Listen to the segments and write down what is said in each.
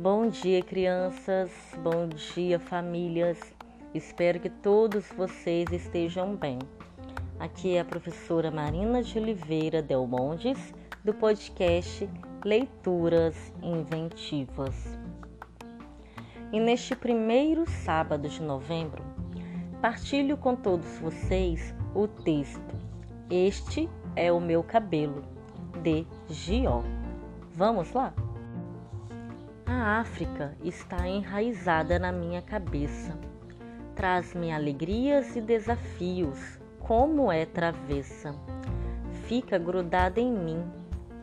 Bom dia, crianças. Bom dia, famílias. Espero que todos vocês estejam bem. Aqui é a professora Marina de Oliveira Del Montes, do podcast Leituras Inventivas. E neste primeiro sábado de novembro, partilho com todos vocês o texto Este é o meu cabelo, de Gió. Vamos lá? A África está enraizada na minha cabeça. Traz-me alegrias e desafios, como é travessa. Fica grudada em mim,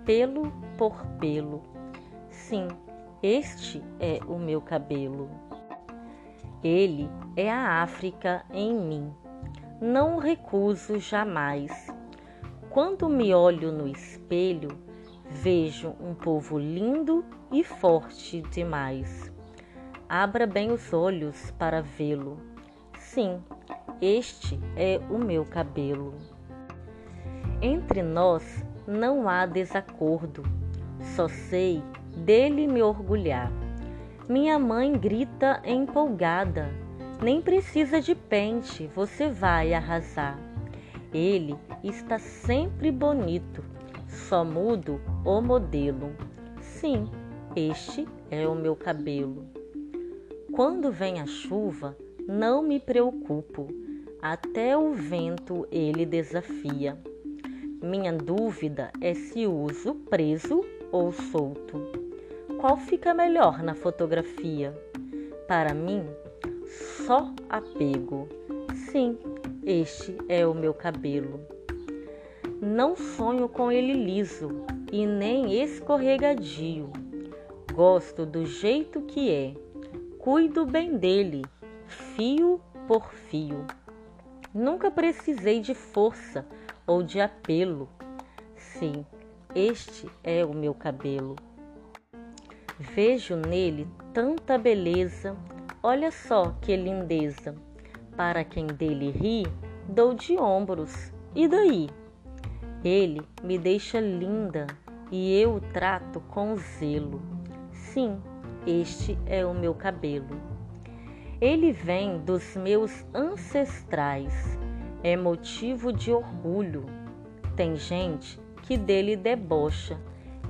pelo por pelo. Sim, este é o meu cabelo. Ele é a África em mim. Não o recuso jamais. Quando me olho no espelho, vejo um povo lindo e forte demais. Abra bem os olhos para vê-lo. Sim, este é o meu cabelo. Entre nós não há desacordo, só sei dele me orgulhar. Minha mãe grita empolgada: nem precisa de pente, você vai arrasar. Ele está sempre bonito, só mudo o modelo. Sim, este é o meu cabelo. Quando vem a chuva, não me preocupo, até o vento ele desafia. Minha dúvida é se uso preso ou solto. Qual fica melhor na fotografia? Para mim, só apego. Sim, este é o meu cabelo. Não sonho com ele liso e nem escorregadio. Gosto do jeito que é, cuido bem dele, fio por fio. Nunca precisei de força ou de apelo. Sim, este é o meu cabelo. Vejo nele tanta beleza, olha só que lindeza. Para quem dele ri, dou de ombros. E daí? Ele me deixa linda e eu o trato com zelo. Sim, este é o meu cabelo. Ele vem dos meus ancestrais, é motivo de orgulho. Tem gente que dele debocha.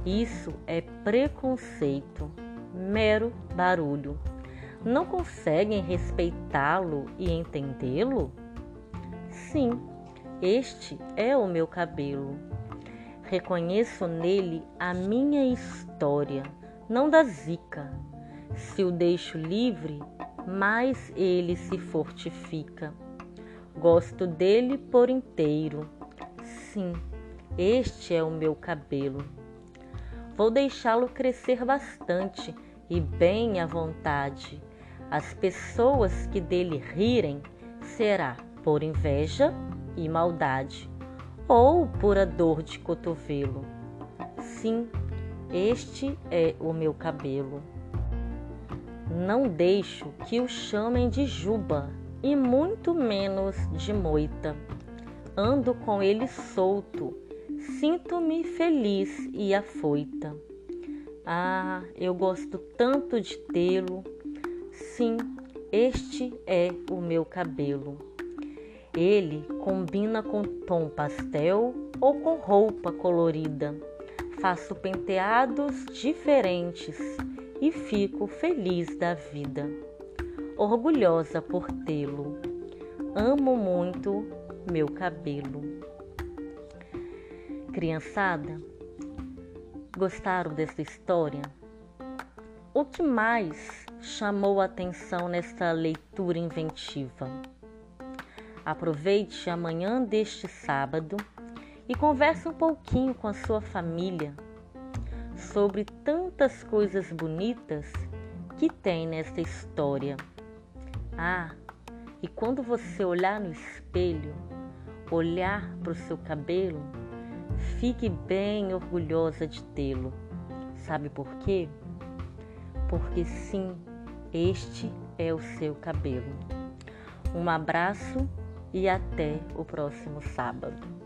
Isso é preconceito, mero barulho. Não conseguem respeitá-lo e entendê-lo? Sim, este é o meu cabelo. Reconheço nele a minha história, não da zica. Se o deixo livre, mais ele se fortifica. Gosto dele por inteiro. Sim, este é o meu cabelo. Vou deixá-lo crescer bastante e bem à vontade. As pessoas que dele rirem será por inveja e maldade, ou pura dor de cotovelo. Sim, este é o meu cabelo. Não deixo que o chamem de juba e muito menos de moita. Ando com ele solto, sinto-me feliz e afoita. Ah, eu gosto tanto de tê-lo. Sim, este é o meu cabelo. Ele combina com tom pastel ou com roupa colorida. Faço penteados diferentes e fico feliz da vida, orgulhosa por tê-lo. Amo muito meu cabelo. Criançada, gostaram dessa história? O que mais chamou a atenção nesta leitura inventiva? Aproveite a manhã deste sábado e converse um pouquinho com a sua família sobre tantas coisas bonitas que tem nesta história. Ah, e quando você olhar no espelho, olhar para o seu cabelo, fique bem orgulhosa de tê-lo. Sabe por quê? Porque sim, este é o seu cabelo. Um abraço e até o próximo sábado.